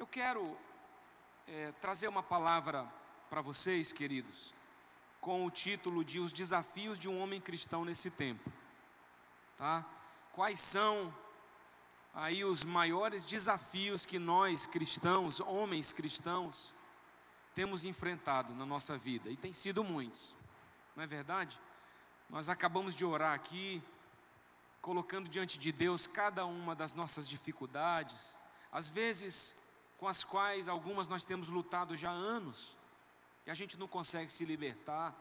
Eu quero é, trazer uma palavra para vocês, queridos, com o título de Os Desafios de um Homem Cristão nesse Tempo. Tá? Quais são aí os maiores desafios que nós cristãos, homens cristãos, temos enfrentado na nossa vida? E tem sido muitos, não é verdade? Nós acabamos de orar aqui, colocando diante de Deus cada uma das nossas dificuldades, às vezes com as quais algumas nós temos lutado já há anos, e a gente não consegue se libertar,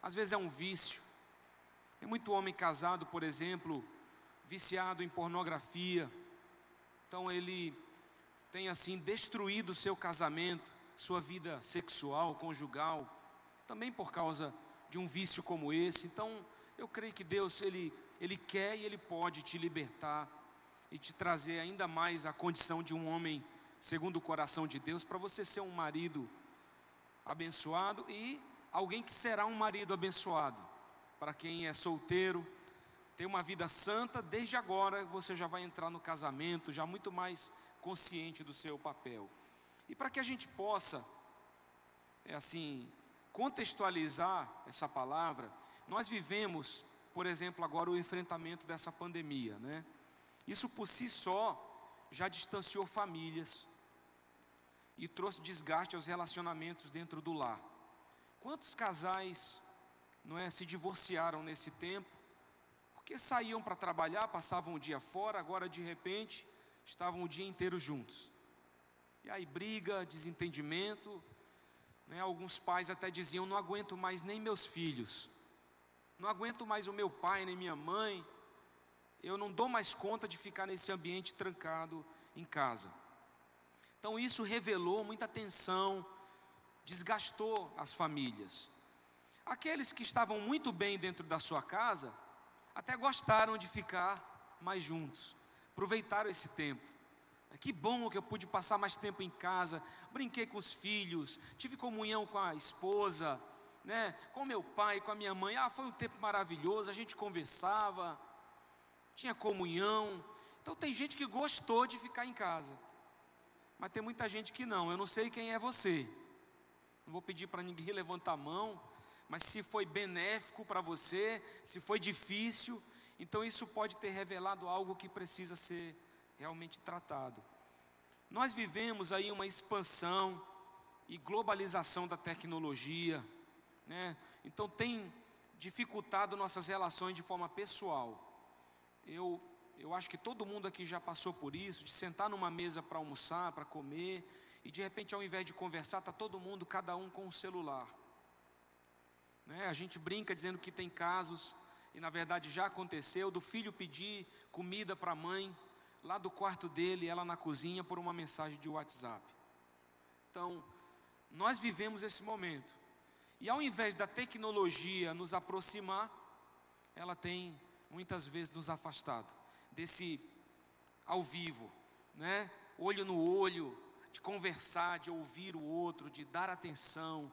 às vezes é um vício. Tem muito homem casado, por exemplo, viciado em pornografia, então ele tem assim destruído o seu casamento, sua vida sexual, conjugal, também por causa de um vício como esse. Então, eu creio que Deus ele ele quer e ele pode te libertar e te trazer ainda mais a condição de um homem segundo o coração de Deus para você ser um marido abençoado e alguém que será um marido abençoado. Para quem é solteiro, ter uma vida santa, desde agora você já vai entrar no casamento, já muito mais consciente do seu papel. E para que a gente possa, é assim, contextualizar essa palavra, nós vivemos, por exemplo, agora o enfrentamento dessa pandemia, né? Isso por si só já distanciou famílias e trouxe desgaste aos relacionamentos dentro do lar. Quantos casais, não é, se divorciaram nesse tempo? Porque saíam para trabalhar, passavam o dia fora, agora de repente estavam o dia inteiro juntos. E aí briga, desentendimento, né? Alguns pais até diziam: não aguento mais nem meus filhos, não aguento mais o meu pai nem minha mãe, eu não dou mais conta de ficar nesse ambiente trancado em casa. Então isso revelou muita tensão, desgastou as famílias. Aqueles que estavam muito bem dentro da sua casa, até gostaram de ficar mais juntos, aproveitaram esse tempo. Que bom que eu pude passar mais tempo em casa, brinquei com os filhos, tive comunhão com a esposa, né, com meu pai, com a minha mãe. Ah, foi um tempo maravilhoso, a gente conversava, tinha comunhão. Então tem gente que gostou de ficar em casa, mas tem muita gente que não. Eu não sei quem é você, não vou pedir para ninguém levantar a mão, mas se foi benéfico para você, se foi difícil, então isso pode ter revelado algo que precisa ser realmente tratado. Nós vivemos aí uma expansão e globalização da tecnologia, né? Então tem dificultado nossas relações de forma pessoal. Eu eu acho que todo mundo aqui já passou por isso, de sentar numa mesa para almoçar, para comer, e de repente ao invés de conversar, está todo mundo, cada um com o celular. Né? A gente brinca dizendo que tem casos, e na verdade já aconteceu, do filho pedir comida para a mãe, lá do quarto dele, ela na cozinha, por uma mensagem de WhatsApp. Então, nós vivemos esse momento. E ao invés da tecnologia nos aproximar, ela tem muitas vezes nos afastado desse ao vivo, né? Olho no olho, de conversar, de ouvir o outro, de dar atenção,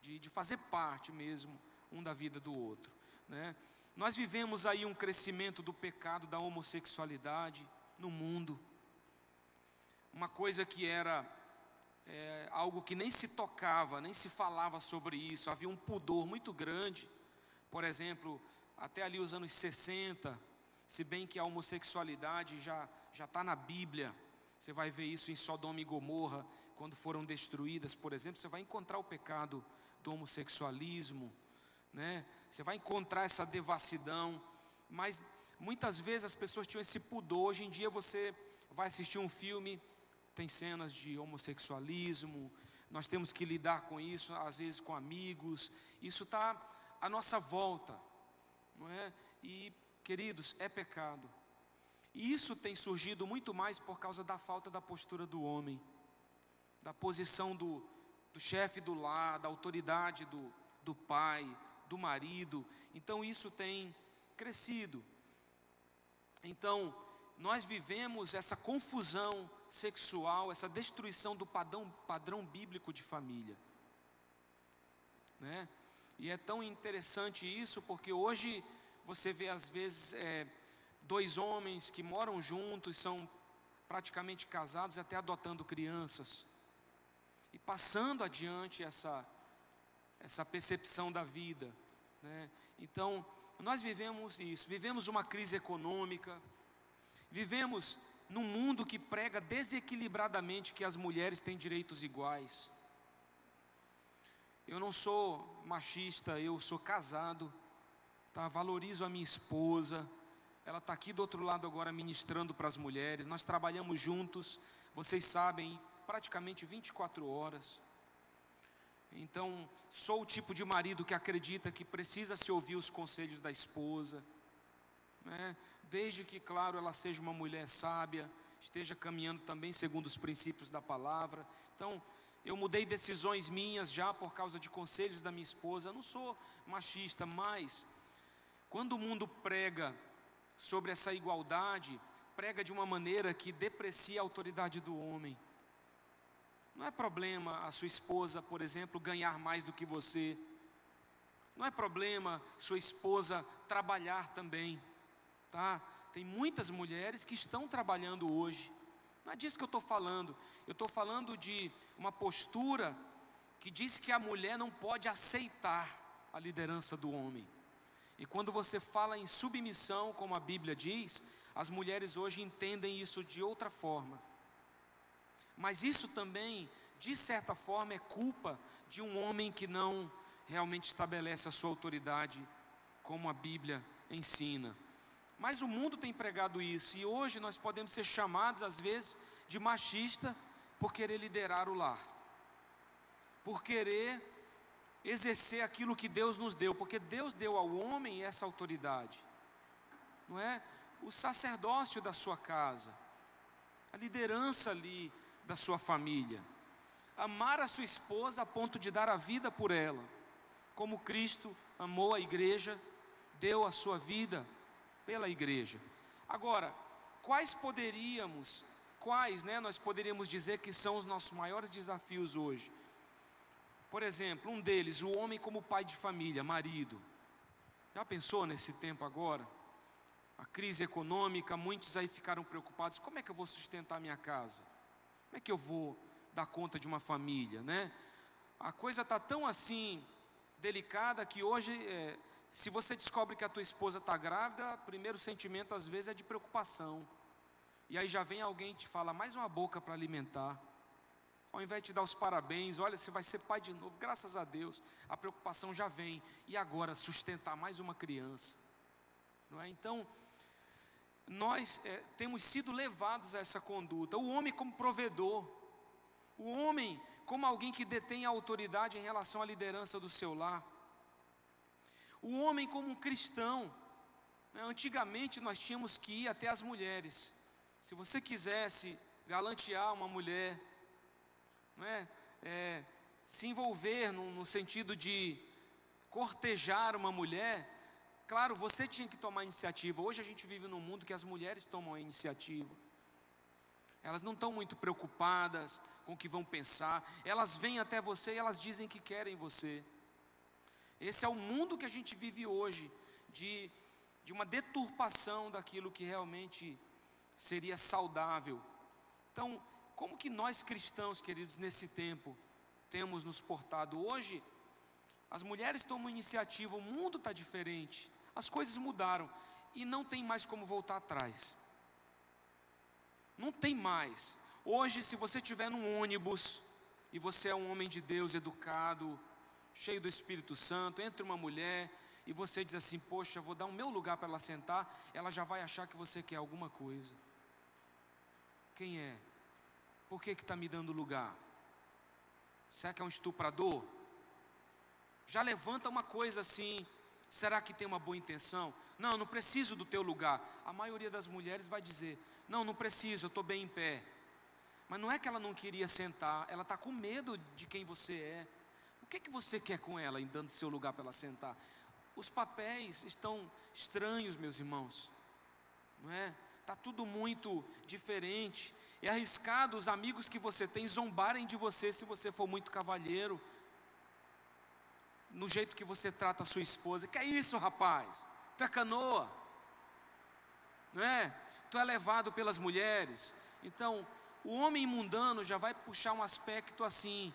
de, de fazer parte mesmo um da vida do outro, né? Nós vivemos aí um crescimento do pecado da homossexualidade, no mundo. Uma coisa que era é, algo que nem se tocava, nem se falava sobre isso, havia um pudor muito grande. Por exemplo, até ali os anos 60, se bem que a homossexualidade já está na Bíblia. Você vai ver isso em Sodoma e Gomorra, quando foram destruídas, por exemplo, você vai encontrar o pecado do homossexualismo, né? Você vai encontrar essa devassidão, mas Muitas vezes as pessoas tinham esse pudor. Hoje em dia você vai assistir um filme, tem cenas de homossexualismo. Nós temos que lidar com isso, às vezes com amigos. Isso está à nossa volta, não é? E queridos, é pecado. E isso tem surgido muito mais por causa da falta da postura do homem, da posição do, do chefe do lar, da autoridade do, do pai, do marido. Então isso tem crescido. Então, nós vivemos essa confusão sexual, essa destruição do padrão, padrão bíblico de família. Né? E é tão interessante isso, porque hoje você vê às vezes é, dois homens que moram juntos, são praticamente casados até adotando crianças, e passando adiante essa, essa percepção da vida. Né? Então, nós vivemos isso, vivemos uma crise econômica, vivemos num mundo que prega desequilibradamente que as mulheres têm direitos iguais. Eu não sou machista, eu sou casado, tá? valorizo a minha esposa, ela está aqui do outro lado agora ministrando para as mulheres, nós trabalhamos juntos, vocês sabem, praticamente 24 horas. Então, sou o tipo de marido que acredita que precisa se ouvir os conselhos da esposa, né? desde que, claro, ela seja uma mulher sábia, esteja caminhando também segundo os princípios da palavra. Então, eu mudei decisões minhas já por causa de conselhos da minha esposa. Eu não sou machista, mas quando o mundo prega sobre essa igualdade, prega de uma maneira que deprecia a autoridade do homem. Não é problema a sua esposa, por exemplo, ganhar mais do que você. Não é problema sua esposa trabalhar também, tá? Tem muitas mulheres que estão trabalhando hoje. Não é disso que eu estou falando. Eu estou falando de uma postura que diz que a mulher não pode aceitar a liderança do homem. E quando você fala em submissão, como a Bíblia diz, as mulheres hoje entendem isso de outra forma. Mas isso também, de certa forma, é culpa de um homem que não realmente estabelece a sua autoridade, como a Bíblia ensina. Mas o mundo tem pregado isso, e hoje nós podemos ser chamados, às vezes, de machista por querer liderar o lar, por querer exercer aquilo que Deus nos deu, porque Deus deu ao homem essa autoridade, não é? O sacerdócio da sua casa, a liderança ali, da sua família. Amar a sua esposa a ponto de dar a vida por ela, como Cristo amou a igreja, deu a sua vida pela igreja. Agora, quais poderíamos, quais, né, nós poderíamos dizer que são os nossos maiores desafios hoje? Por exemplo, um deles, o homem como pai de família, marido. Já pensou nesse tempo agora? A crise econômica, muitos aí ficaram preocupados: como é que eu vou sustentar minha casa? Como é que eu vou dar conta de uma família, né? A coisa está tão assim delicada que hoje, é, se você descobre que a tua esposa está grávida, o primeiro sentimento às vezes é de preocupação. E aí já vem alguém e te fala mais uma boca para alimentar. Ao invés de te dar os parabéns, olha, você vai ser pai de novo, graças a Deus. A preocupação já vem. E agora sustentar mais uma criança. Não é? Então, nós é, temos sido levados a essa conduta. O homem como provedor, o homem como alguém que detém a autoridade em relação à liderança do seu lar, o homem como um cristão. Né? Antigamente nós tínhamos que ir até as mulheres. Se você quisesse galantear uma mulher, é? é se envolver no, no sentido de cortejar uma mulher, Claro, você tinha que tomar iniciativa. Hoje a gente vive num mundo que as mulheres tomam a iniciativa. Elas não estão muito preocupadas com o que vão pensar. Elas vêm até você e elas dizem que querem você. Esse é o mundo que a gente vive hoje, de, de uma deturpação daquilo que realmente seria saudável. Então, como que nós cristãos, queridos, nesse tempo, temos nos portado? Hoje, as mulheres tomam iniciativa, o mundo está diferente. As coisas mudaram e não tem mais como voltar atrás. Não tem mais. Hoje, se você estiver num ônibus e você é um homem de Deus educado, cheio do Espírito Santo, entra uma mulher e você diz assim: Poxa, vou dar o meu lugar para ela sentar, ela já vai achar que você quer alguma coisa. Quem é? Por que está me dando lugar? Será que é um estuprador? Já levanta uma coisa assim, Será que tem uma boa intenção? Não, não preciso do teu lugar. A maioria das mulheres vai dizer: Não, não preciso, eu estou bem em pé. Mas não é que ela não queria sentar, ela está com medo de quem você é. O que, é que você quer com ela, em dando seu lugar para ela sentar? Os papéis estão estranhos, meus irmãos, não é? Está tudo muito diferente. É arriscado os amigos que você tem zombarem de você se você for muito cavalheiro no jeito que você trata a sua esposa. Que é isso, rapaz? Tu é canoa, não é? Tu é levado pelas mulheres. Então, o homem mundano já vai puxar um aspecto assim: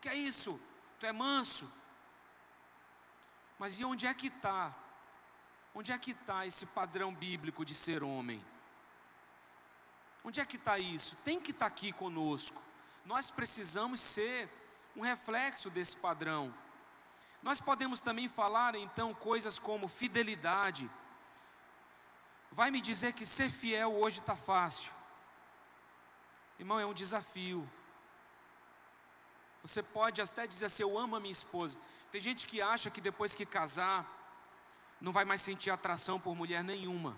que é isso? Tu é manso. Mas e onde é que está? Onde é que está esse padrão bíblico de ser homem? Onde é que está isso? Tem que estar tá aqui conosco. Nós precisamos ser um reflexo desse padrão. Nós podemos também falar então coisas como fidelidade. Vai me dizer que ser fiel hoje está fácil. Irmão, é um desafio. Você pode até dizer assim: Eu amo a minha esposa. Tem gente que acha que depois que casar, não vai mais sentir atração por mulher nenhuma.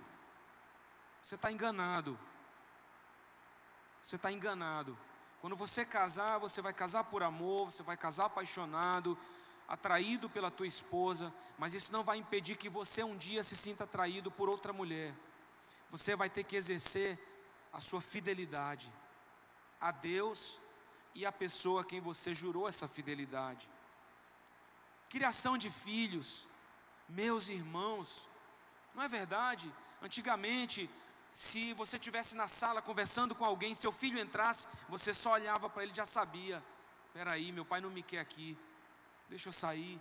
Você está enganado. Você está enganado. Quando você casar, você vai casar por amor, você vai casar apaixonado, atraído pela tua esposa, mas isso não vai impedir que você um dia se sinta atraído por outra mulher. Você vai ter que exercer a sua fidelidade a Deus e a pessoa a quem você jurou essa fidelidade. Criação de filhos, meus irmãos, não é verdade? Antigamente, se você estivesse na sala conversando com alguém, seu filho entrasse, você só olhava para ele e já sabia: peraí, meu pai não me quer aqui, deixa eu sair.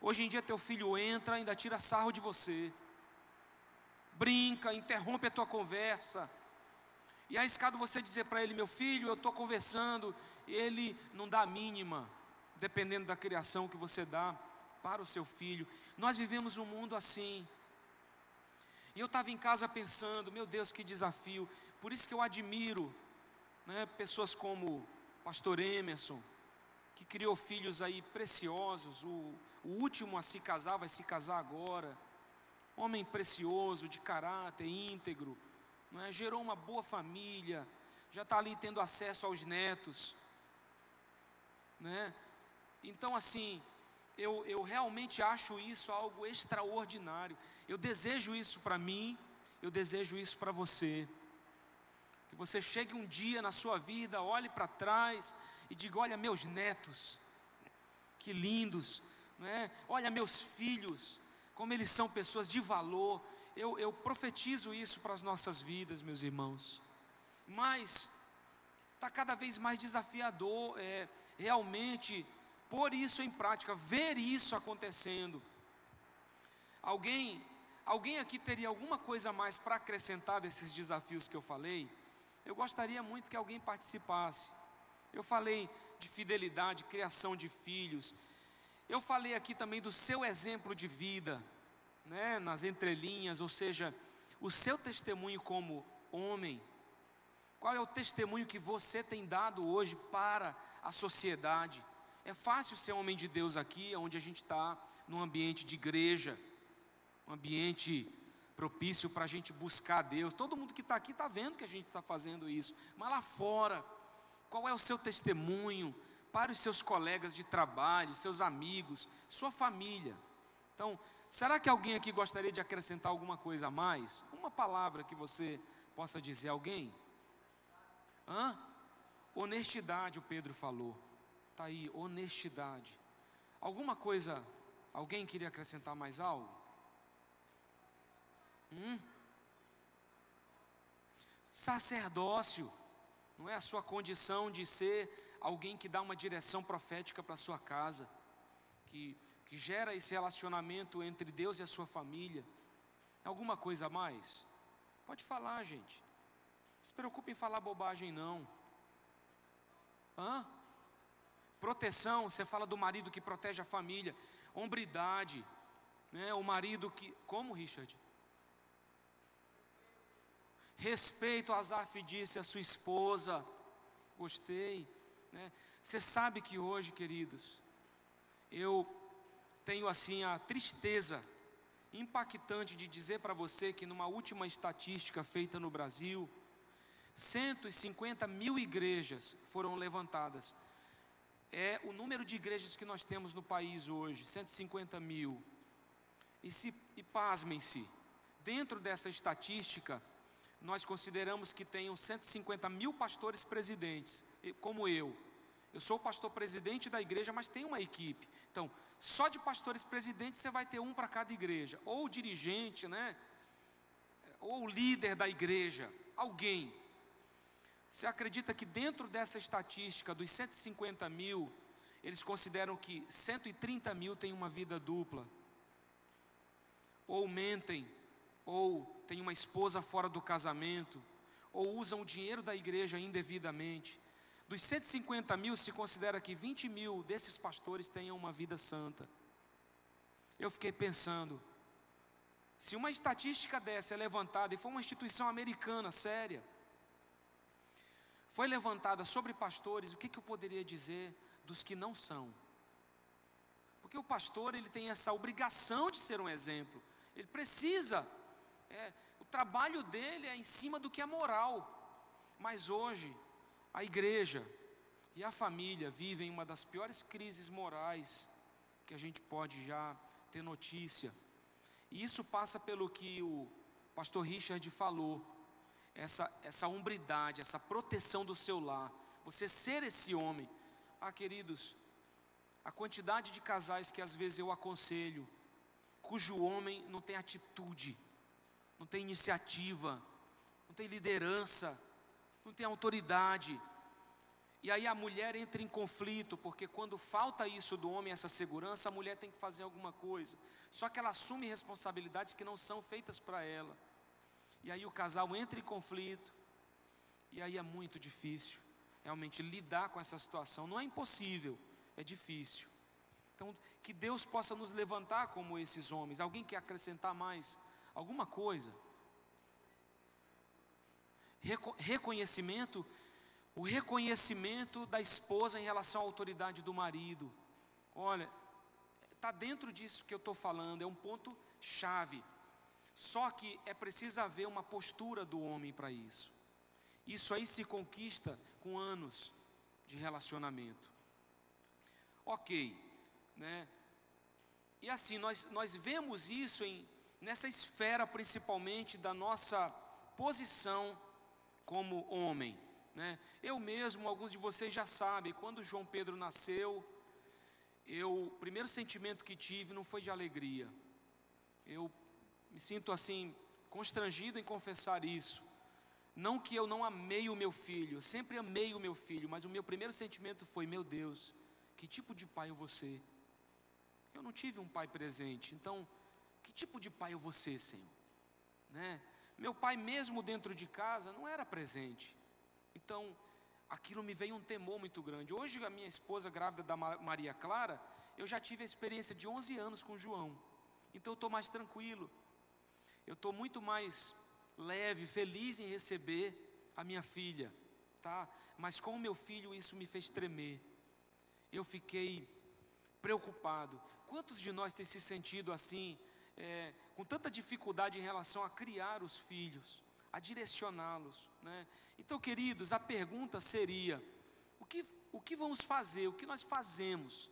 Hoje em dia, teu filho entra, ainda tira sarro de você, brinca, interrompe a tua conversa. E é arriscado você dizer para ele: meu filho, eu estou conversando, ele não dá a mínima, dependendo da criação que você dá para o seu filho. Nós vivemos um mundo assim. E eu estava em casa pensando, meu Deus, que desafio. Por isso que eu admiro né, pessoas como o pastor Emerson, que criou filhos aí preciosos. O, o último a se casar vai se casar agora. Homem precioso, de caráter íntegro. É? Gerou uma boa família. Já está ali tendo acesso aos netos. Né? Então, assim, eu, eu realmente acho isso algo extraordinário. Eu desejo isso para mim, eu desejo isso para você. Que você chegue um dia na sua vida, olhe para trás e diga: Olha, meus netos, que lindos, não é? olha, meus filhos, como eles são pessoas de valor. Eu, eu profetizo isso para as nossas vidas, meus irmãos. Mas está cada vez mais desafiador, é, realmente pôr isso em prática, ver isso acontecendo. Alguém, alguém aqui teria alguma coisa a mais para acrescentar desses desafios que eu falei? Eu gostaria muito que alguém participasse. Eu falei de fidelidade, criação de filhos. Eu falei aqui também do seu exemplo de vida, né, nas entrelinhas, ou seja, o seu testemunho como homem. Qual é o testemunho que você tem dado hoje para a sociedade? É fácil ser homem de Deus aqui, onde a gente está, num ambiente de igreja, um ambiente propício para a gente buscar Deus. Todo mundo que está aqui está vendo que a gente está fazendo isso. Mas lá fora, qual é o seu testemunho para os seus colegas de trabalho, seus amigos, sua família? Então, será que alguém aqui gostaria de acrescentar alguma coisa a mais? Uma palavra que você possa dizer a alguém? Hã? Honestidade, o Pedro falou. Está aí, honestidade. Alguma coisa, alguém queria acrescentar mais algo? Hum? Sacerdócio, não é a sua condição de ser alguém que dá uma direção profética para a sua casa, que, que gera esse relacionamento entre Deus e a sua família. Alguma coisa a mais? Pode falar, gente. Não se preocupe em falar bobagem, não. Hã? Proteção, você fala do marido que protege a família. Hombridade, né? o marido que. Como, Richard? Respeito, Azaf disse a sua esposa. Gostei. Né? Você sabe que hoje, queridos, eu tenho assim a tristeza impactante de dizer para você que numa última estatística feita no Brasil, 150 mil igrejas foram levantadas é o número de igrejas que nós temos no país hoje, 150 mil. E, se, e pasmem-se, dentro dessa estatística, nós consideramos que tenham 150 mil pastores presidentes, como eu. Eu sou pastor presidente da igreja, mas tem uma equipe. Então, só de pastores presidentes você vai ter um para cada igreja, ou dirigente, né? Ou líder da igreja, alguém. Você acredita que dentro dessa estatística dos 150 mil, eles consideram que 130 mil têm uma vida dupla? Ou mentem, ou têm uma esposa fora do casamento, ou usam o dinheiro da igreja indevidamente. Dos 150 mil, se considera que 20 mil desses pastores tenham uma vida santa. Eu fiquei pensando, se uma estatística dessa é levantada, e foi uma instituição americana séria, foi levantada sobre pastores, o que, que eu poderia dizer dos que não são? Porque o pastor ele tem essa obrigação de ser um exemplo, ele precisa, é, o trabalho dele é em cima do que é moral, mas hoje a igreja e a família vivem uma das piores crises morais que a gente pode já ter notícia. E isso passa pelo que o pastor Richard falou, essa, essa umbridade, essa proteção do seu lar, você ser esse homem. Ah, queridos, a quantidade de casais que às vezes eu aconselho, cujo homem não tem atitude, não tem iniciativa, não tem liderança, não tem autoridade. E aí a mulher entra em conflito, porque quando falta isso do homem, essa segurança, a mulher tem que fazer alguma coisa. Só que ela assume responsabilidades que não são feitas para ela. E aí o casal entra em conflito. E aí é muito difícil realmente lidar com essa situação. Não é impossível, é difícil. Então, que Deus possa nos levantar como esses homens. Alguém quer acrescentar mais alguma coisa? Reco reconhecimento, o reconhecimento da esposa em relação à autoridade do marido. Olha, está dentro disso que eu estou falando, é um ponto chave. Só que é preciso haver uma postura do homem para isso. Isso aí se conquista com anos de relacionamento. Ok, né? E assim, nós, nós vemos isso em, nessa esfera principalmente da nossa posição como homem. Né? Eu mesmo, alguns de vocês já sabem, quando João Pedro nasceu, eu, o primeiro sentimento que tive não foi de alegria. Eu me sinto assim, constrangido em confessar isso. Não que eu não amei o meu filho, eu sempre amei o meu filho, mas o meu primeiro sentimento foi: meu Deus, que tipo de pai eu vou ser? Eu não tive um pai presente, então, que tipo de pai eu vou ser, Senhor? Né? Meu pai, mesmo dentro de casa, não era presente. Então, aquilo me veio um temor muito grande. Hoje, a minha esposa grávida da Maria Clara, eu já tive a experiência de 11 anos com João. Então, eu estou mais tranquilo eu estou muito mais leve, feliz em receber a minha filha, tá? Mas com o meu filho isso me fez tremer. Eu fiquei preocupado. Quantos de nós têm se sentido assim, é, com tanta dificuldade em relação a criar os filhos, a direcioná-los, né? Então, queridos, a pergunta seria: o que, o que vamos fazer, o que nós fazemos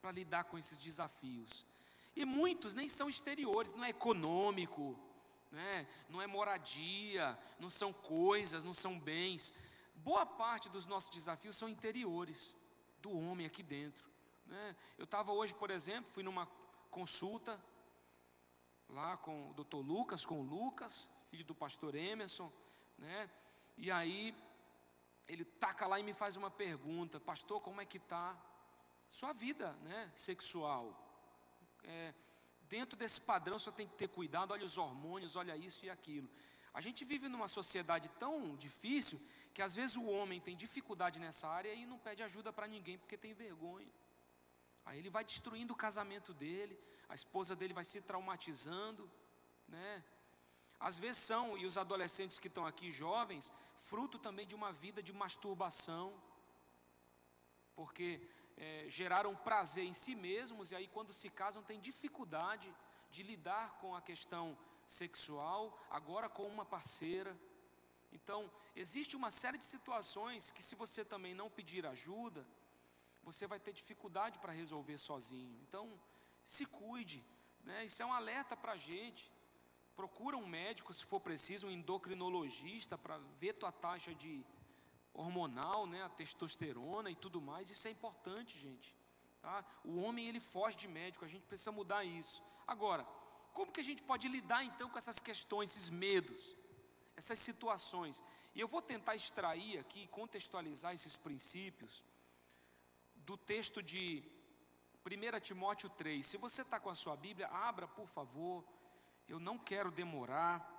para lidar com esses desafios? E muitos nem são exteriores, não é econômico, né? não é moradia, não são coisas, não são bens. Boa parte dos nossos desafios são interiores do homem aqui dentro. Né? Eu estava hoje, por exemplo, fui numa consulta lá com o doutor Lucas, com o Lucas, filho do pastor Emerson, né? E aí ele taca lá e me faz uma pergunta, pastor, como é que está sua vida, né, sexual? É, dentro desse padrão você tem que ter cuidado, olha os hormônios, olha isso e aquilo. A gente vive numa sociedade tão difícil que às vezes o homem tem dificuldade nessa área e não pede ajuda para ninguém porque tem vergonha. Aí ele vai destruindo o casamento dele, a esposa dele vai se traumatizando, né? Às vezes são, e os adolescentes que estão aqui jovens, fruto também de uma vida de masturbação, porque é, geraram prazer em si mesmos e aí quando se casam têm dificuldade de lidar com a questão sexual, agora com uma parceira. Então, existe uma série de situações que se você também não pedir ajuda, você vai ter dificuldade para resolver sozinho. Então, se cuide, né? Isso é um alerta para a gente. Procura um médico se for preciso, um endocrinologista para ver tua taxa de hormonal, né, a testosterona e tudo mais, isso é importante, gente. Tá? O homem ele foge de médico, a gente precisa mudar isso. Agora, como que a gente pode lidar então com essas questões, esses medos, essas situações. E eu vou tentar extrair aqui, contextualizar esses princípios do texto de 1 Timóteo 3. Se você está com a sua Bíblia, abra, por favor. Eu não quero demorar.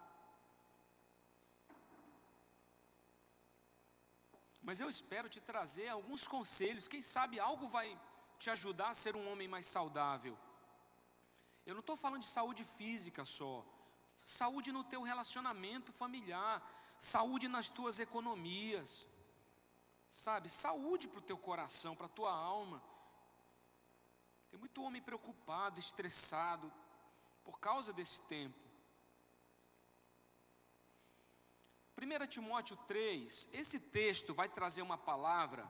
Mas eu espero te trazer alguns conselhos. Quem sabe algo vai te ajudar a ser um homem mais saudável. Eu não estou falando de saúde física só. Saúde no teu relacionamento familiar. Saúde nas tuas economias. Sabe? Saúde para o teu coração, para a tua alma. Tem muito homem preocupado, estressado, por causa desse tempo. 1 Timóteo 3, esse texto vai trazer uma palavra,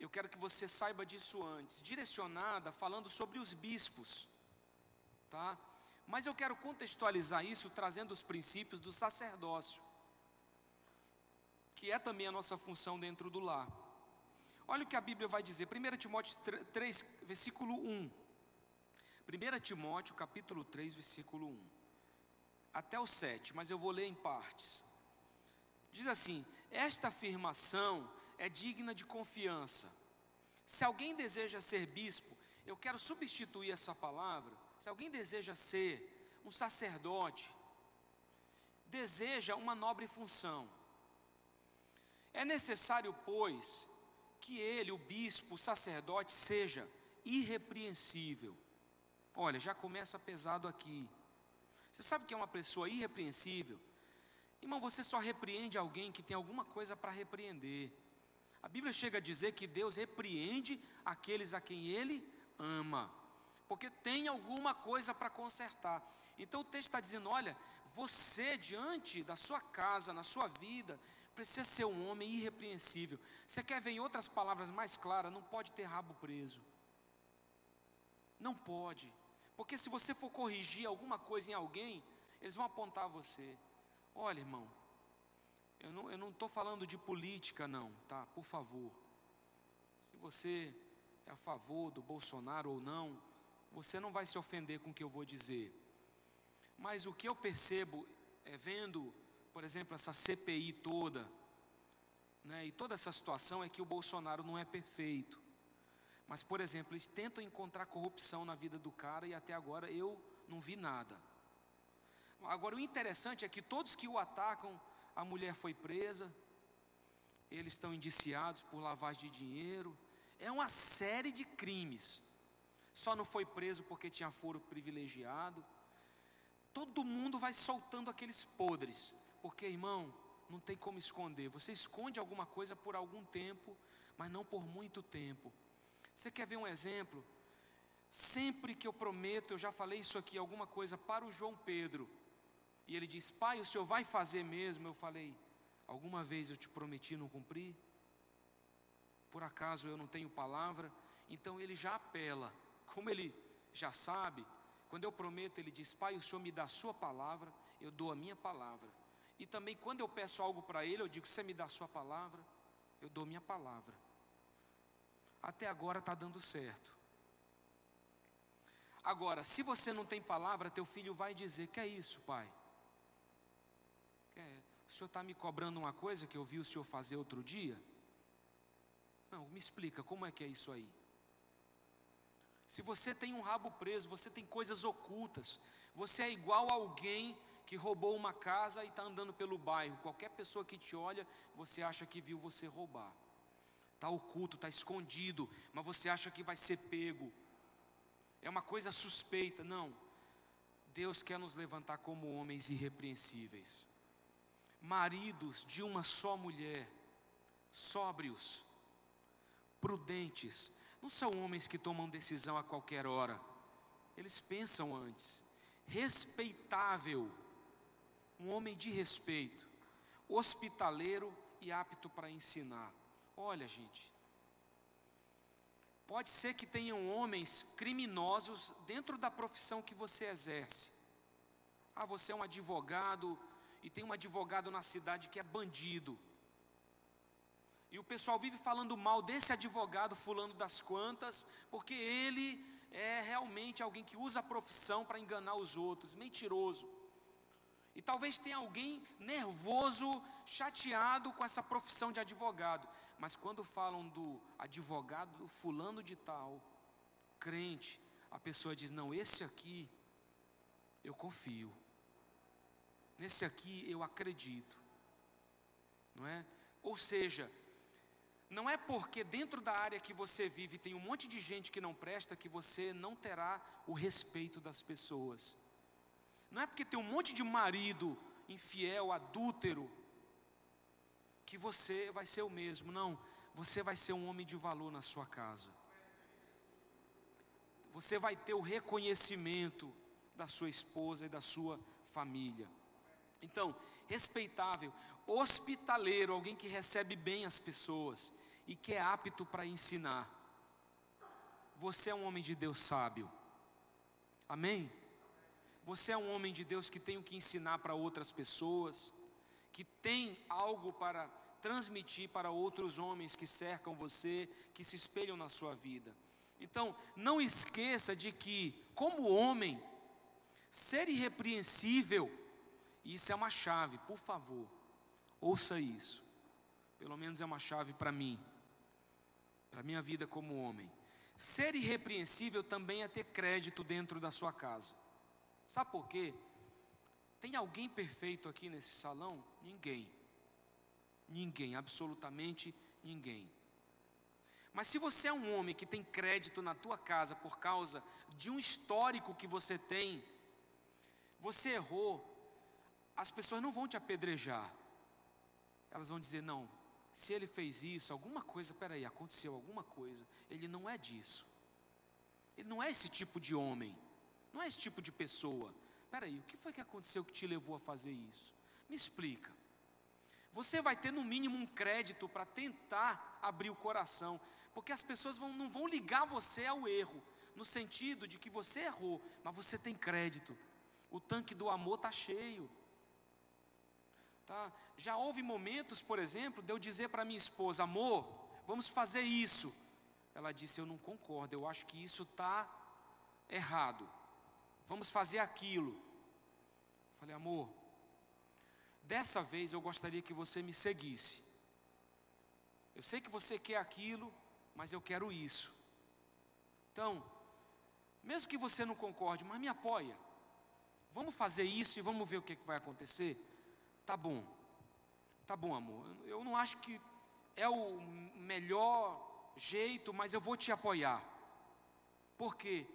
eu quero que você saiba disso antes, direcionada falando sobre os bispos, tá? Mas eu quero contextualizar isso trazendo os princípios do sacerdócio, que é também a nossa função dentro do lar. Olha o que a Bíblia vai dizer, 1 Timóteo 3, versículo 1. 1 Timóteo capítulo 3, versículo 1. Até o 7, mas eu vou ler em partes. Diz assim: Esta afirmação é digna de confiança. Se alguém deseja ser bispo, eu quero substituir essa palavra. Se alguém deseja ser um sacerdote, deseja uma nobre função. É necessário, pois, que ele, o bispo, o sacerdote, seja irrepreensível. Olha, já começa pesado aqui. Você sabe que é uma pessoa irrepreensível? Irmão, você só repreende alguém que tem alguma coisa para repreender. A Bíblia chega a dizer que Deus repreende aqueles a quem Ele ama, porque tem alguma coisa para consertar. Então o texto está dizendo: olha, você diante da sua casa, na sua vida, precisa ser um homem irrepreensível. Você quer ver em outras palavras mais claras? Não pode ter rabo preso. Não pode. Porque se você for corrigir alguma coisa em alguém, eles vão apontar você. Olha, irmão, eu não estou falando de política, não, tá? Por favor. Se você é a favor do Bolsonaro ou não, você não vai se ofender com o que eu vou dizer. Mas o que eu percebo, é vendo, por exemplo, essa CPI toda, né, e toda essa situação é que o Bolsonaro não é perfeito. Mas, por exemplo, eles tentam encontrar corrupção na vida do cara e até agora eu não vi nada. Agora, o interessante é que todos que o atacam, a mulher foi presa, eles estão indiciados por lavagem de dinheiro, é uma série de crimes. Só não foi preso porque tinha foro privilegiado. Todo mundo vai soltando aqueles podres, porque, irmão, não tem como esconder. Você esconde alguma coisa por algum tempo, mas não por muito tempo. Você quer ver um exemplo? Sempre que eu prometo, eu já falei isso aqui, alguma coisa para o João Pedro, e ele diz: Pai, o senhor vai fazer mesmo? Eu falei: Alguma vez eu te prometi não cumpri? Por acaso eu não tenho palavra? Então ele já apela, como ele já sabe, quando eu prometo, ele diz: Pai, o senhor me dá a sua palavra, eu dou a minha palavra. E também quando eu peço algo para ele, eu digo: Você me dá a sua palavra, eu dou minha palavra. Até agora está dando certo. Agora, se você não tem palavra, teu filho vai dizer: Que é isso, pai? O senhor está me cobrando uma coisa que eu vi o senhor fazer outro dia? Não, me explica, como é que é isso aí? Se você tem um rabo preso, você tem coisas ocultas, você é igual alguém que roubou uma casa e está andando pelo bairro. Qualquer pessoa que te olha, você acha que viu você roubar. Está oculto, está escondido, mas você acha que vai ser pego. É uma coisa suspeita. Não. Deus quer nos levantar como homens irrepreensíveis maridos de uma só mulher, sóbrios, prudentes, não são homens que tomam decisão a qualquer hora, eles pensam antes, respeitável, um homem de respeito, hospitaleiro e apto para ensinar. Olha, gente, pode ser que tenham homens criminosos dentro da profissão que você exerce. Ah, você é um advogado e tem um advogado na cidade que é bandido. E o pessoal vive falando mal desse advogado fulano das quantas, porque ele é realmente alguém que usa a profissão para enganar os outros, mentiroso. E talvez tenha alguém nervoso, chateado com essa profissão de advogado. Mas quando falam do advogado fulano de tal, crente, a pessoa diz: Não, esse aqui eu confio. Nesse aqui eu acredito. Não é? Ou seja, não é porque dentro da área que você vive tem um monte de gente que não presta que você não terá o respeito das pessoas. Não é porque tem um monte de marido infiel, adúltero, que você vai ser o mesmo. Não, você vai ser um homem de valor na sua casa. Você vai ter o reconhecimento da sua esposa e da sua família. Então, respeitável, hospitaleiro, alguém que recebe bem as pessoas e que é apto para ensinar. Você é um homem de Deus sábio. Amém? Você é um homem de Deus que tem o que ensinar para outras pessoas, que tem algo para transmitir para outros homens que cercam você, que se espelham na sua vida. Então, não esqueça de que, como homem, ser irrepreensível, isso é uma chave, por favor, ouça isso. Pelo menos é uma chave para mim, para minha vida como homem. Ser irrepreensível também é ter crédito dentro da sua casa. Sabe por quê? Tem alguém perfeito aqui nesse salão? Ninguém. Ninguém, absolutamente ninguém. Mas se você é um homem que tem crédito na tua casa por causa de um histórico que você tem, você errou, as pessoas não vão te apedrejar. Elas vão dizer: não, se ele fez isso, alguma coisa, peraí, aconteceu alguma coisa. Ele não é disso. Ele não é esse tipo de homem. Não é esse tipo de pessoa. Peraí, o que foi que aconteceu que te levou a fazer isso? Me explica. Você vai ter no mínimo um crédito para tentar abrir o coração, porque as pessoas vão, não vão ligar você ao erro, no sentido de que você errou, mas você tem crédito. O tanque do amor está cheio. Tá? Já houve momentos, por exemplo, de eu dizer para minha esposa: amor, vamos fazer isso. Ela disse: eu não concordo, eu acho que isso está errado vamos fazer aquilo. Falei, amor, dessa vez eu gostaria que você me seguisse. Eu sei que você quer aquilo, mas eu quero isso. Então, mesmo que você não concorde, mas me apoia. Vamos fazer isso e vamos ver o que, é que vai acontecer? Tá bom. Tá bom, amor. Eu não acho que é o melhor jeito, mas eu vou te apoiar. Por quê?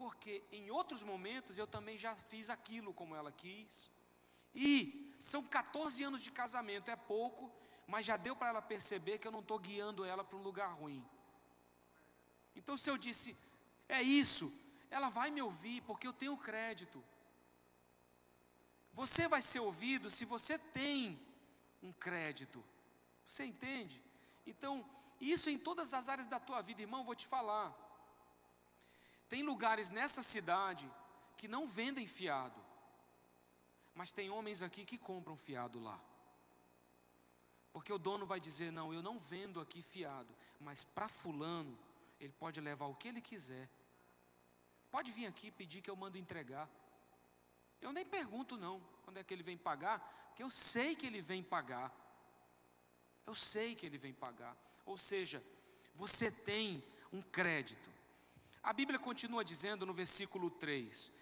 porque em outros momentos eu também já fiz aquilo como ela quis. E são 14 anos de casamento, é pouco, mas já deu para ela perceber que eu não estou guiando ela para um lugar ruim. Então, se eu disse, é isso, ela vai me ouvir, porque eu tenho crédito. Você vai ser ouvido se você tem um crédito. Você entende? Então, isso em todas as áreas da tua vida, irmão, vou te falar. Tem lugares nessa cidade que não vendem fiado, mas tem homens aqui que compram fiado lá. Porque o dono vai dizer: Não, eu não vendo aqui fiado, mas para Fulano, ele pode levar o que ele quiser. Pode vir aqui pedir que eu mando entregar. Eu nem pergunto, não, quando é que ele vem pagar, porque eu sei que ele vem pagar. Eu sei que ele vem pagar. Ou seja, você tem um crédito. A Bíblia continua dizendo no versículo 3: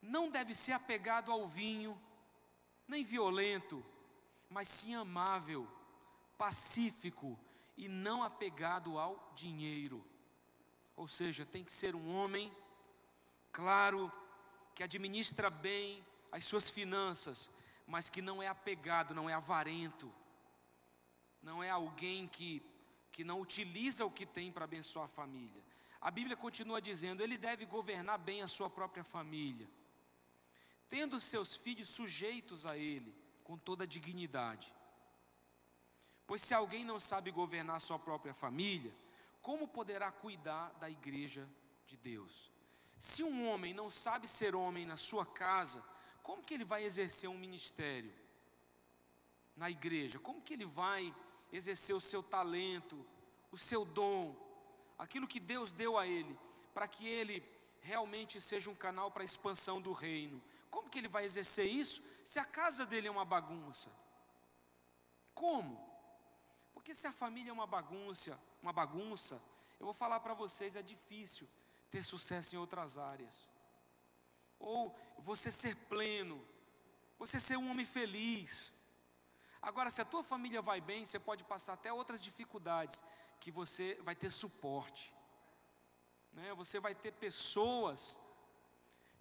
Não deve ser apegado ao vinho, nem violento, mas sim amável, pacífico e não apegado ao dinheiro. Ou seja, tem que ser um homem, claro, que administra bem as suas finanças, mas que não é apegado, não é avarento, não é alguém que, que não utiliza o que tem para abençoar a família. A Bíblia continua dizendo: ele deve governar bem a sua própria família, tendo seus filhos sujeitos a ele, com toda a dignidade. Pois se alguém não sabe governar a sua própria família, como poderá cuidar da igreja de Deus? Se um homem não sabe ser homem na sua casa, como que ele vai exercer um ministério na igreja? Como que ele vai exercer o seu talento, o seu dom? aquilo que Deus deu a ele, para que ele realmente seja um canal para a expansão do reino. Como que ele vai exercer isso se a casa dele é uma bagunça? Como? Porque se a família é uma bagunça, uma bagunça, eu vou falar para vocês, é difícil ter sucesso em outras áreas. Ou você ser pleno, você ser um homem feliz. Agora, se a tua família vai bem, você pode passar até outras dificuldades, que você vai ter suporte. Né? Você vai ter pessoas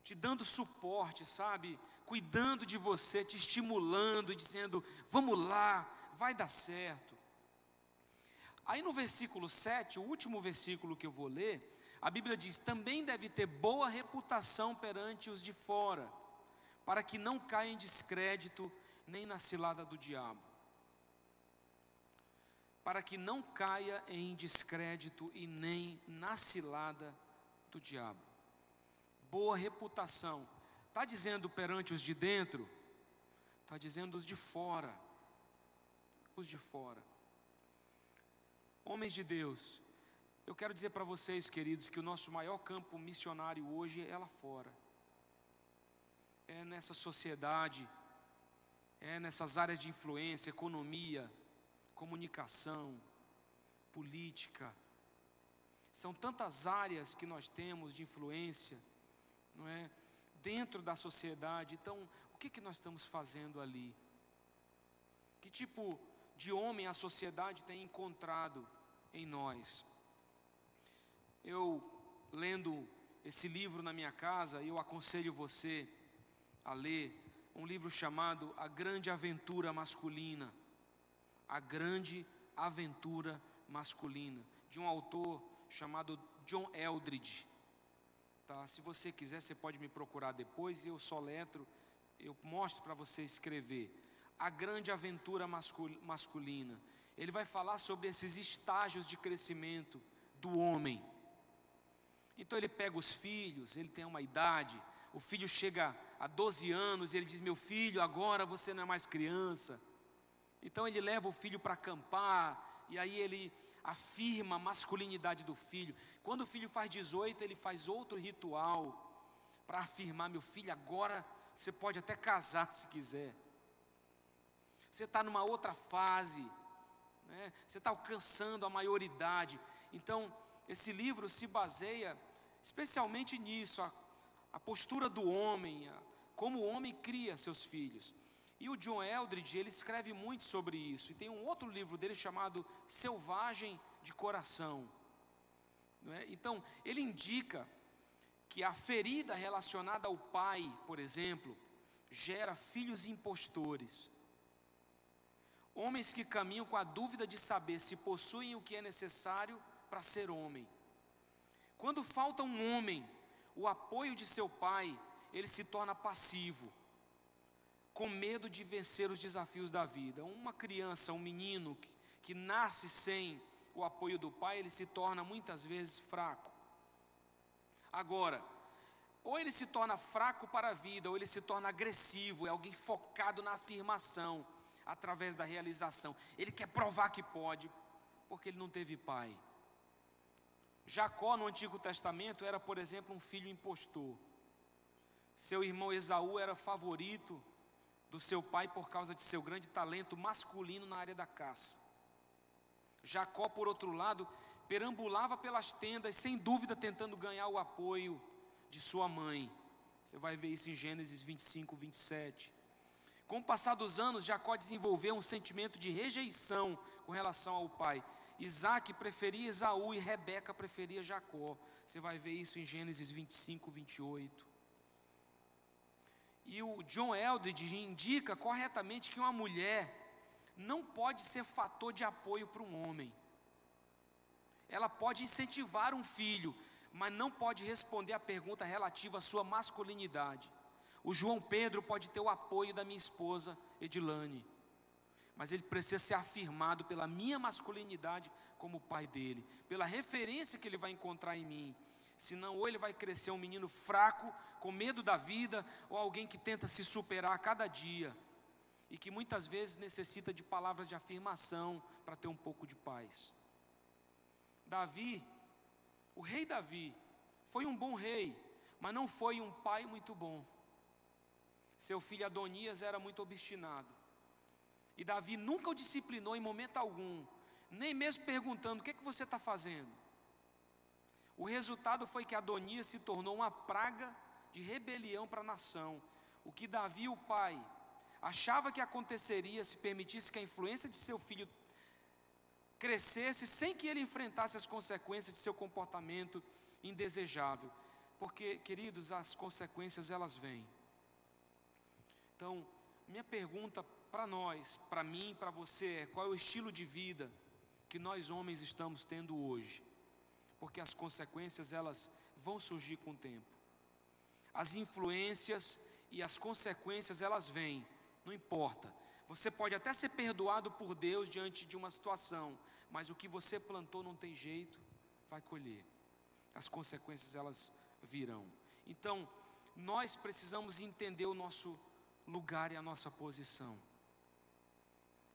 te dando suporte, sabe? Cuidando de você, te estimulando, dizendo: vamos lá, vai dar certo. Aí no versículo 7, o último versículo que eu vou ler, a Bíblia diz: também deve ter boa reputação perante os de fora, para que não caia em descrédito nem na cilada do diabo. Para que não caia em descrédito e nem na cilada do diabo. Boa reputação. Está dizendo perante os de dentro? Está dizendo os de fora. Os de fora. Homens de Deus, eu quero dizer para vocês, queridos, que o nosso maior campo missionário hoje é lá fora. É nessa sociedade, é nessas áreas de influência, economia, comunicação, política. São tantas áreas que nós temos de influência, não é? Dentro da sociedade. Então, o que que nós estamos fazendo ali? Que tipo de homem a sociedade tem encontrado em nós? Eu, lendo esse livro na minha casa, eu aconselho você a ler um livro chamado A Grande Aventura Masculina. A Grande Aventura Masculina, de um autor chamado John Eldridge. Tá? Se você quiser, você pode me procurar depois eu só letro, eu mostro para você escrever. A Grande Aventura Masculina. Ele vai falar sobre esses estágios de crescimento do homem. Então ele pega os filhos, ele tem uma idade, o filho chega a 12 anos e ele diz: Meu filho, agora você não é mais criança. Então ele leva o filho para acampar, e aí ele afirma a masculinidade do filho. Quando o filho faz 18, ele faz outro ritual para afirmar: Meu filho, agora você pode até casar se quiser. Você está numa outra fase, né? você está alcançando a maioridade. Então, esse livro se baseia especialmente nisso, a, a postura do homem, a, como o homem cria seus filhos. E o John Eldridge, ele escreve muito sobre isso. E tem um outro livro dele chamado Selvagem de Coração. É? Então, ele indica que a ferida relacionada ao pai, por exemplo, gera filhos impostores. Homens que caminham com a dúvida de saber se possuem o que é necessário para ser homem. Quando falta um homem, o apoio de seu pai, ele se torna passivo, com medo de vencer os desafios da vida. Uma criança, um menino que, que nasce sem o apoio do pai, ele se torna muitas vezes fraco. Agora, ou ele se torna fraco para a vida, ou ele se torna agressivo, é alguém focado na afirmação, através da realização. Ele quer provar que pode, porque ele não teve pai. Jacó no Antigo Testamento era, por exemplo, um filho impostor. Seu irmão Esaú era favorito do seu pai por causa de seu grande talento masculino na área da caça. Jacó, por outro lado, perambulava pelas tendas, sem dúvida tentando ganhar o apoio de sua mãe. Você vai ver isso em Gênesis 25, 27. Com o passar dos anos, Jacó desenvolveu um sentimento de rejeição com relação ao pai Isaac preferia Esaú e Rebeca preferia Jacó. Você vai ver isso em Gênesis 25, 28. E o John Eldridge indica corretamente que uma mulher não pode ser fator de apoio para um homem. Ela pode incentivar um filho, mas não pode responder à pergunta relativa à sua masculinidade. O João Pedro pode ter o apoio da minha esposa Edilane mas ele precisa ser afirmado pela minha masculinidade como pai dele, pela referência que ele vai encontrar em mim. Senão, ou ele vai crescer um menino fraco, com medo da vida, ou alguém que tenta se superar a cada dia e que muitas vezes necessita de palavras de afirmação para ter um pouco de paz. Davi, o rei Davi, foi um bom rei, mas não foi um pai muito bom. Seu filho Adonias era muito obstinado. E Davi nunca o disciplinou em momento algum, nem mesmo perguntando: o que, é que você está fazendo? O resultado foi que Adonias se tornou uma praga de rebelião para a nação. O que Davi, o pai, achava que aconteceria se permitisse que a influência de seu filho crescesse sem que ele enfrentasse as consequências de seu comportamento indesejável. Porque, queridos, as consequências elas vêm. Então, minha pergunta para nós, para mim, para você qual é o estilo de vida que nós homens estamos tendo hoje? Porque as consequências elas vão surgir com o tempo. As influências e as consequências elas vêm, não importa. Você pode até ser perdoado por Deus diante de uma situação, mas o que você plantou não tem jeito, vai colher. As consequências elas virão. Então, nós precisamos entender o nosso lugar e a nossa posição.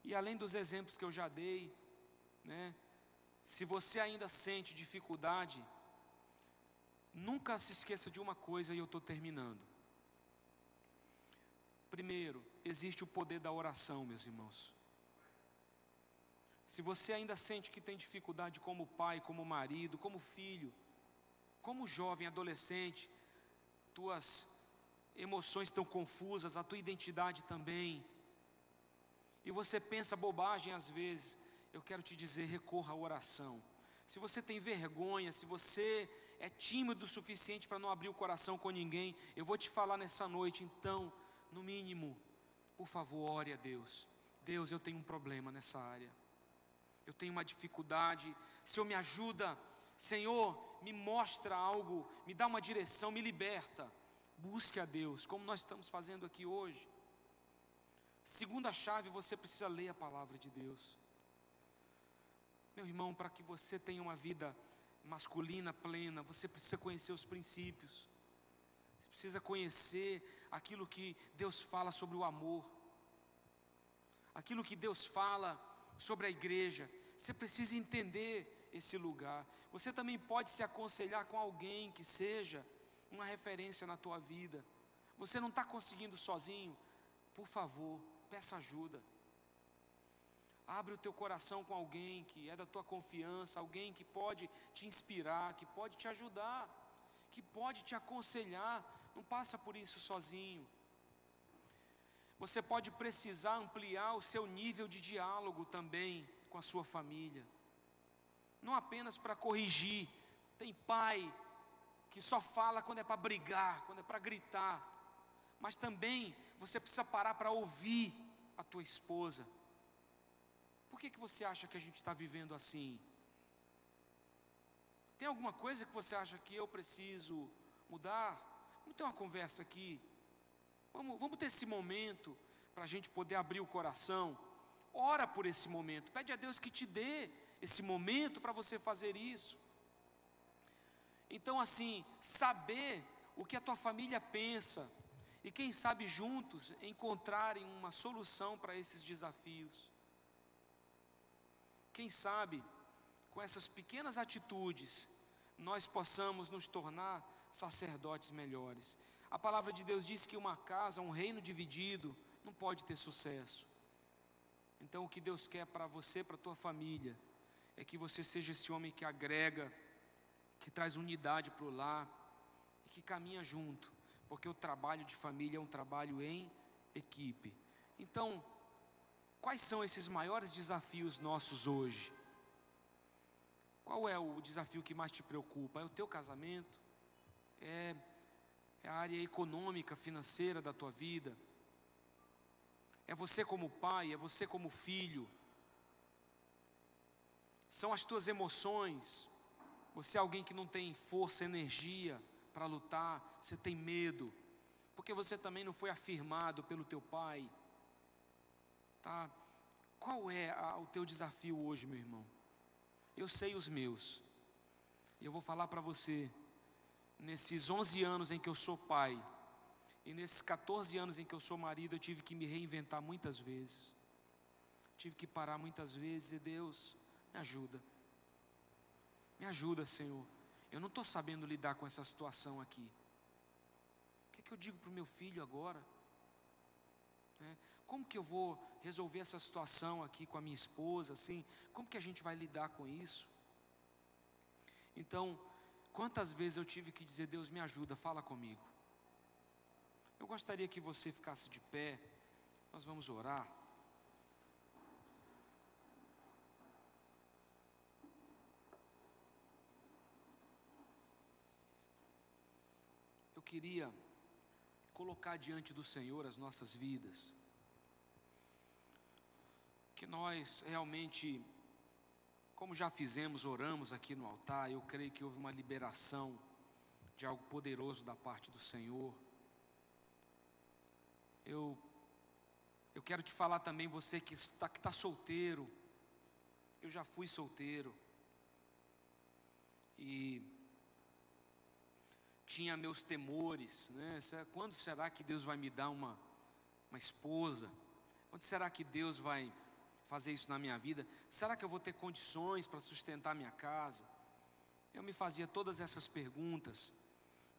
E além dos exemplos que eu já dei, né, se você ainda sente dificuldade, nunca se esqueça de uma coisa e eu estou terminando. Primeiro, existe o poder da oração, meus irmãos. Se você ainda sente que tem dificuldade como pai, como marido, como filho, como jovem, adolescente, tuas emoções estão confusas, a tua identidade também, e você pensa bobagem às vezes, eu quero te dizer: recorra à oração. Se você tem vergonha, se você é tímido o suficiente para não abrir o coração com ninguém, eu vou te falar nessa noite, então, no mínimo, por favor, ore a Deus. Deus, eu tenho um problema nessa área eu tenho uma dificuldade, Senhor, me ajuda, Senhor, me mostra algo, me dá uma direção, me liberta. Busque a Deus, como nós estamos fazendo aqui hoje. Segunda chave, você precisa ler a palavra de Deus. Meu irmão, para que você tenha uma vida masculina plena, você precisa conhecer os princípios. Você precisa conhecer aquilo que Deus fala sobre o amor. Aquilo que Deus fala sobre a igreja. Você precisa entender esse lugar. Você também pode se aconselhar com alguém que seja uma referência na tua vida. Você não está conseguindo sozinho? Por favor, peça ajuda. Abre o teu coração com alguém que é da tua confiança, alguém que pode te inspirar, que pode te ajudar, que pode te aconselhar. Não passa por isso sozinho. Você pode precisar ampliar o seu nível de diálogo também com a sua família. Não apenas para corrigir. Tem pai que só fala quando é para brigar, quando é para gritar. Mas também você precisa parar para ouvir a tua esposa. Por que, que você acha que a gente está vivendo assim? Tem alguma coisa que você acha que eu preciso mudar? Vamos ter uma conversa aqui. Vamos, vamos ter esse momento para a gente poder abrir o coração. Ora por esse momento, pede a Deus que te dê esse momento para você fazer isso. Então, assim, saber o que a tua família pensa e quem sabe juntos encontrarem uma solução para esses desafios. Quem sabe com essas pequenas atitudes nós possamos nos tornar sacerdotes melhores. A palavra de Deus diz que uma casa, um reino dividido, não pode ter sucesso. Então, o que Deus quer para você, para a tua família, é que você seja esse homem que agrega, que traz unidade para o lar e que caminha junto, porque o trabalho de família é um trabalho em equipe. Então, quais são esses maiores desafios nossos hoje? Qual é o desafio que mais te preocupa? É o teu casamento? É é a área econômica, financeira da tua vida, é você como pai, é você como filho, são as tuas emoções. Você é alguém que não tem força, energia para lutar, você tem medo, porque você também não foi afirmado pelo teu pai. Tá? Qual é a, o teu desafio hoje, meu irmão? Eu sei os meus. E eu vou falar para você nesses 11 anos em que eu sou pai, e nesses 14 anos em que eu sou marido, eu tive que me reinventar muitas vezes. Tive que parar muitas vezes e Deus, me ajuda. Me ajuda, Senhor. Eu não estou sabendo lidar com essa situação aqui. que eu digo para o meu filho agora? É, como que eu vou resolver essa situação aqui com a minha esposa? Assim, como que a gente vai lidar com isso? Então, quantas vezes eu tive que dizer: Deus me ajuda, fala comigo. Eu gostaria que você ficasse de pé, nós vamos orar. Queria colocar diante do Senhor as nossas vidas. Que nós realmente, como já fizemos, oramos aqui no altar, eu creio que houve uma liberação de algo poderoso da parte do Senhor. Eu, eu quero te falar também, você que está, que está solteiro, eu já fui solteiro, e tinha meus temores, né? Quando será que Deus vai me dar uma, uma esposa? Quando será que Deus vai fazer isso na minha vida? Será que eu vou ter condições para sustentar minha casa? Eu me fazia todas essas perguntas,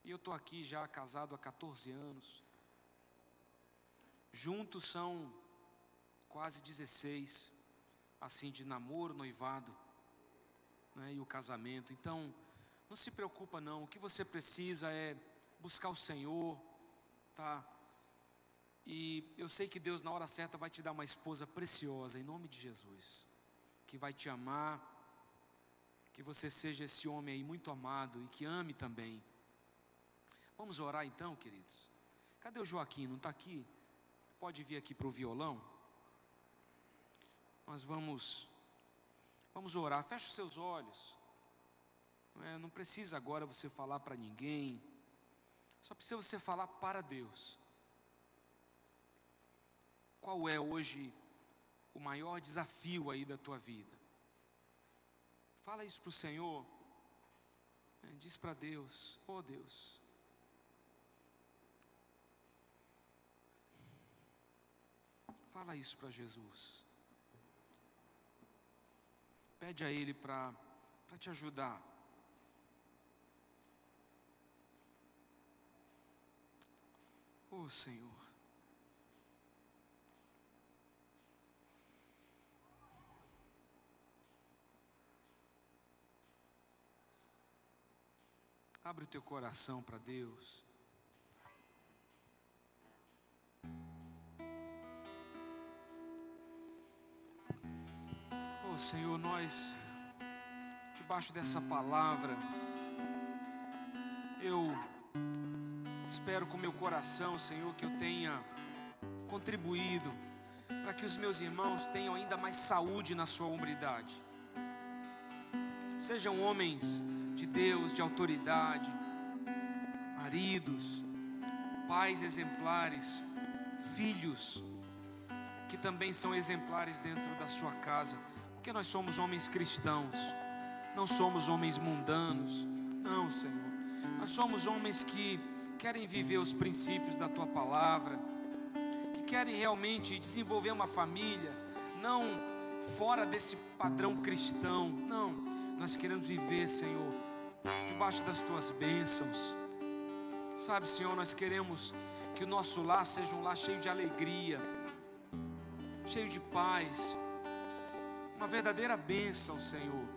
e eu estou aqui já casado há 14 anos. Juntos são quase 16, assim, de namoro, noivado, né, e o casamento. Então, não se preocupa não, o que você precisa é buscar o Senhor, tá? E eu sei que Deus na hora certa vai te dar uma esposa preciosa, em nome de Jesus, que vai te amar, que você seja esse homem aí muito amado e que ame também. Vamos orar então, queridos. Cadê o Joaquim? Não está aqui? Pode vir aqui para o violão. Nós vamos, vamos orar. Feche os seus olhos. É, não precisa agora você falar para ninguém, só precisa você falar para Deus. Qual é hoje o maior desafio aí da tua vida? Fala isso para o Senhor. É, diz para Deus, oh Deus. Fala isso para Jesus. Pede a Ele para te ajudar. Oh Senhor. Abre o teu coração para Deus. Oh Senhor, nós, debaixo dessa palavra, eu Espero com meu coração, Senhor, que eu tenha contribuído para que os meus irmãos tenham ainda mais saúde na sua hombridade. Sejam homens de Deus, de autoridade, maridos, pais exemplares, filhos que também são exemplares dentro da sua casa, porque nós somos homens cristãos, não somos homens mundanos, não, Senhor. Nós somos homens que querem viver os princípios da tua palavra, que querem realmente desenvolver uma família, não fora desse padrão cristão, não, nós queremos viver, Senhor, debaixo das tuas bênçãos. Sabe, Senhor, nós queremos que o nosso lar seja um lar cheio de alegria, cheio de paz, uma verdadeira bênção, Senhor.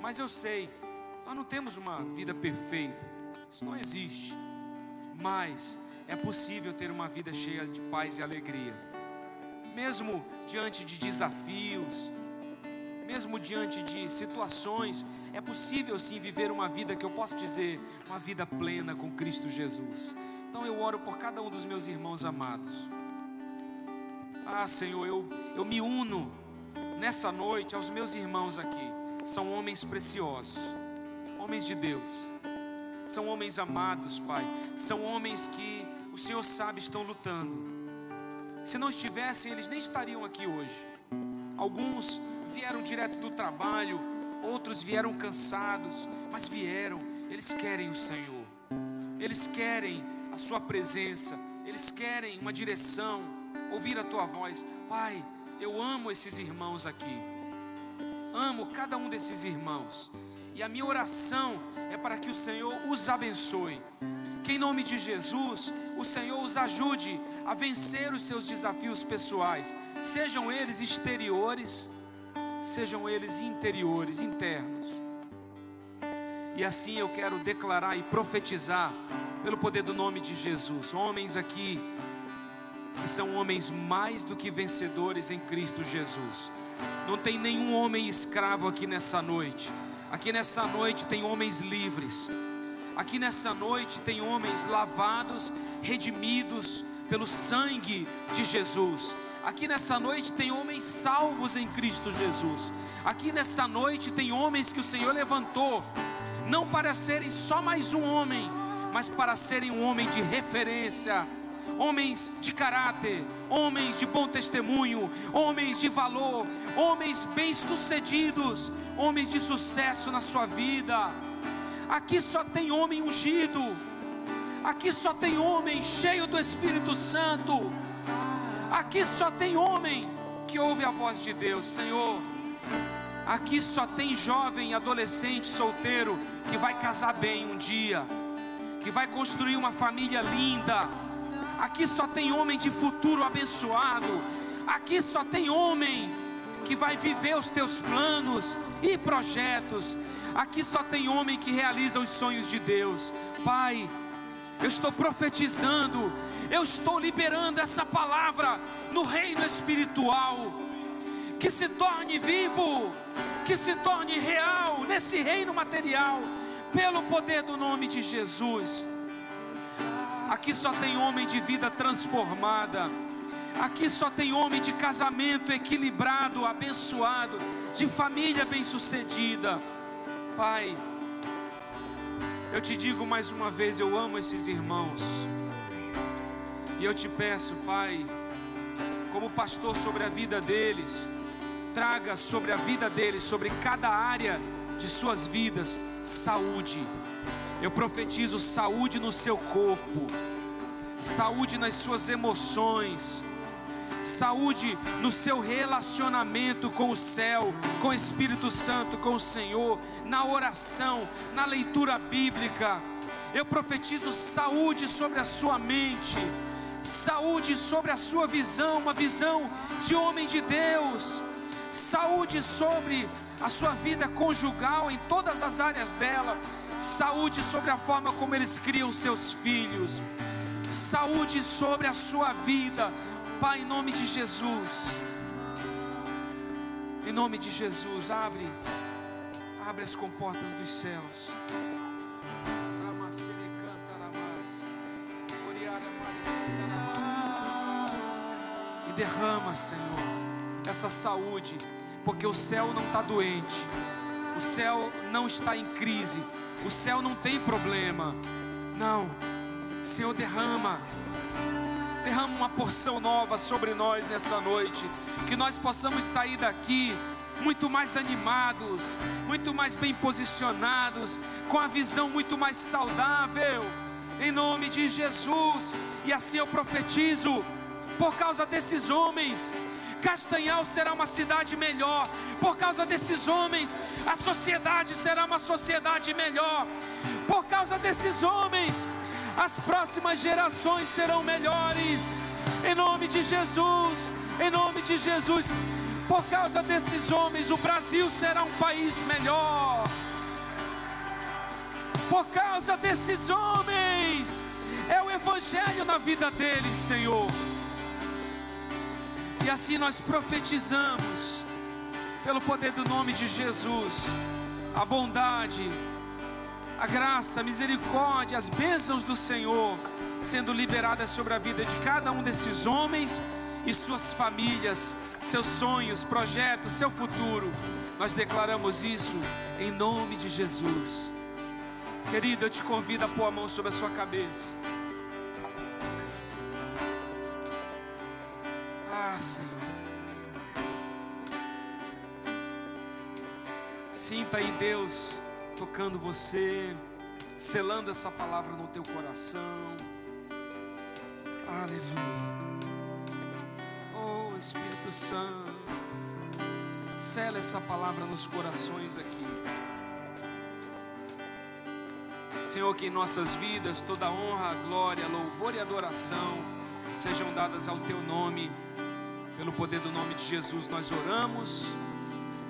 Mas eu sei, nós não temos uma vida perfeita, isso não existe mas é possível ter uma vida cheia de paz e alegria, mesmo diante de desafios, mesmo diante de situações, é possível sim viver uma vida que eu posso dizer, uma vida plena com Cristo Jesus. Então eu oro por cada um dos meus irmãos amados. Ah, Senhor, eu, eu me uno nessa noite aos meus irmãos aqui. São homens preciosos, homens de Deus são homens amados, Pai. São homens que o Senhor sabe estão lutando. Se não estivessem, eles nem estariam aqui hoje. Alguns vieram direto do trabalho, outros vieram cansados, mas vieram. Eles querem o Senhor. Eles querem a Sua presença. Eles querem uma direção, ouvir a Tua voz. Pai, eu amo esses irmãos aqui. Amo cada um desses irmãos. E a minha oração é para que o Senhor os abençoe. Que em nome de Jesus, o Senhor os ajude a vencer os seus desafios pessoais, sejam eles exteriores, sejam eles interiores, internos. E assim eu quero declarar e profetizar, pelo poder do nome de Jesus, homens aqui que são homens mais do que vencedores em Cristo Jesus. Não tem nenhum homem escravo aqui nessa noite. Aqui nessa noite tem homens livres. Aqui nessa noite tem homens lavados, redimidos pelo sangue de Jesus. Aqui nessa noite tem homens salvos em Cristo Jesus. Aqui nessa noite tem homens que o Senhor levantou, não para serem só mais um homem, mas para serem um homem de referência homens de caráter, homens de bom testemunho, homens de valor, homens bem-sucedidos, homens de sucesso na sua vida. Aqui só tem homem ungido, aqui só tem homem cheio do Espírito Santo, aqui só tem homem que ouve a voz de Deus, Senhor. Aqui só tem jovem, adolescente, solteiro que vai casar bem um dia, que vai construir uma família linda Aqui só tem homem de futuro abençoado. Aqui só tem homem que vai viver os teus planos e projetos. Aqui só tem homem que realiza os sonhos de Deus. Pai, eu estou profetizando, eu estou liberando essa palavra no reino espiritual. Que se torne vivo, que se torne real nesse reino material, pelo poder do nome de Jesus. Aqui só tem homem de vida transformada. Aqui só tem homem de casamento equilibrado, abençoado, de família bem-sucedida. Pai, eu te digo mais uma vez, eu amo esses irmãos. E eu te peço, Pai, como pastor sobre a vida deles, traga sobre a vida deles, sobre cada área de suas vidas, saúde eu profetizo saúde no seu corpo, saúde nas suas emoções, saúde no seu relacionamento com o céu, com o Espírito Santo, com o Senhor, na oração, na leitura bíblica. Eu profetizo saúde sobre a sua mente, saúde sobre a sua visão, uma visão de homem de Deus, saúde sobre a sua vida conjugal em todas as áreas dela saúde sobre a forma como eles criam seus filhos, saúde sobre a sua vida, Pai, em nome de Jesus. Em nome de Jesus, abre, abre as comportas dos céus. E derrama, Senhor, essa saúde, porque o céu não está doente, o céu não está em crise, o céu não tem problema. Não. Senhor, derrama. Derrama uma porção nova sobre nós nessa noite. Que nós possamos sair daqui muito mais animados, muito mais bem posicionados, com a visão muito mais saudável. Em nome de Jesus. E assim eu profetizo, por causa desses homens Castanhal será uma cidade melhor. Por causa desses homens, a sociedade será uma sociedade melhor. Por causa desses homens, as próximas gerações serão melhores. Em nome de Jesus, em nome de Jesus. Por causa desses homens, o Brasil será um país melhor. Por causa desses homens, é o Evangelho na vida deles, Senhor. E assim nós profetizamos, pelo poder do nome de Jesus, a bondade, a graça, a misericórdia, as bênçãos do Senhor sendo liberadas sobre a vida de cada um desses homens e suas famílias, seus sonhos, projetos, seu futuro. Nós declaramos isso em nome de Jesus. Querido, eu te convido a pôr a mão sobre a sua cabeça. Senhor. Sinta aí Deus tocando você, selando essa palavra no teu coração. Aleluia. Oh Espírito Santo, sela essa palavra nos corações aqui. Senhor, que em nossas vidas toda honra, glória, louvor e adoração sejam dadas ao Teu nome. Pelo poder do nome de Jesus nós oramos,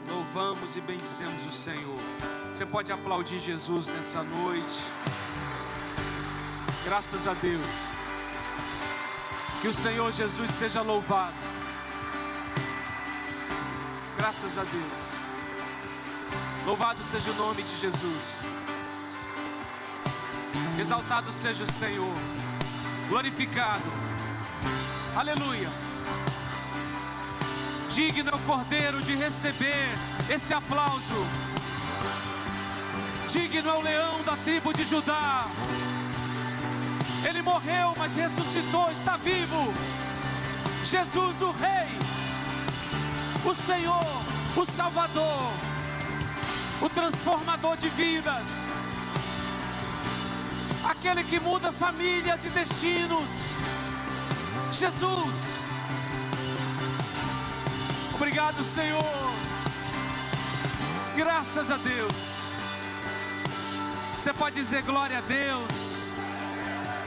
louvamos e bendizemos o Senhor. Você pode aplaudir Jesus nessa noite. Graças a Deus. Que o Senhor Jesus seja louvado. Graças a Deus. Louvado seja o nome de Jesus. Exaltado seja o Senhor. Glorificado. Aleluia. Digno é o Cordeiro de receber esse aplauso. Digno é o leão da tribo de Judá. Ele morreu, mas ressuscitou, está vivo. Jesus, o Rei, o Senhor, o Salvador, o transformador de vidas, aquele que muda famílias e destinos. Jesus, Obrigado, Senhor. Graças a Deus. Você pode dizer glória a Deus.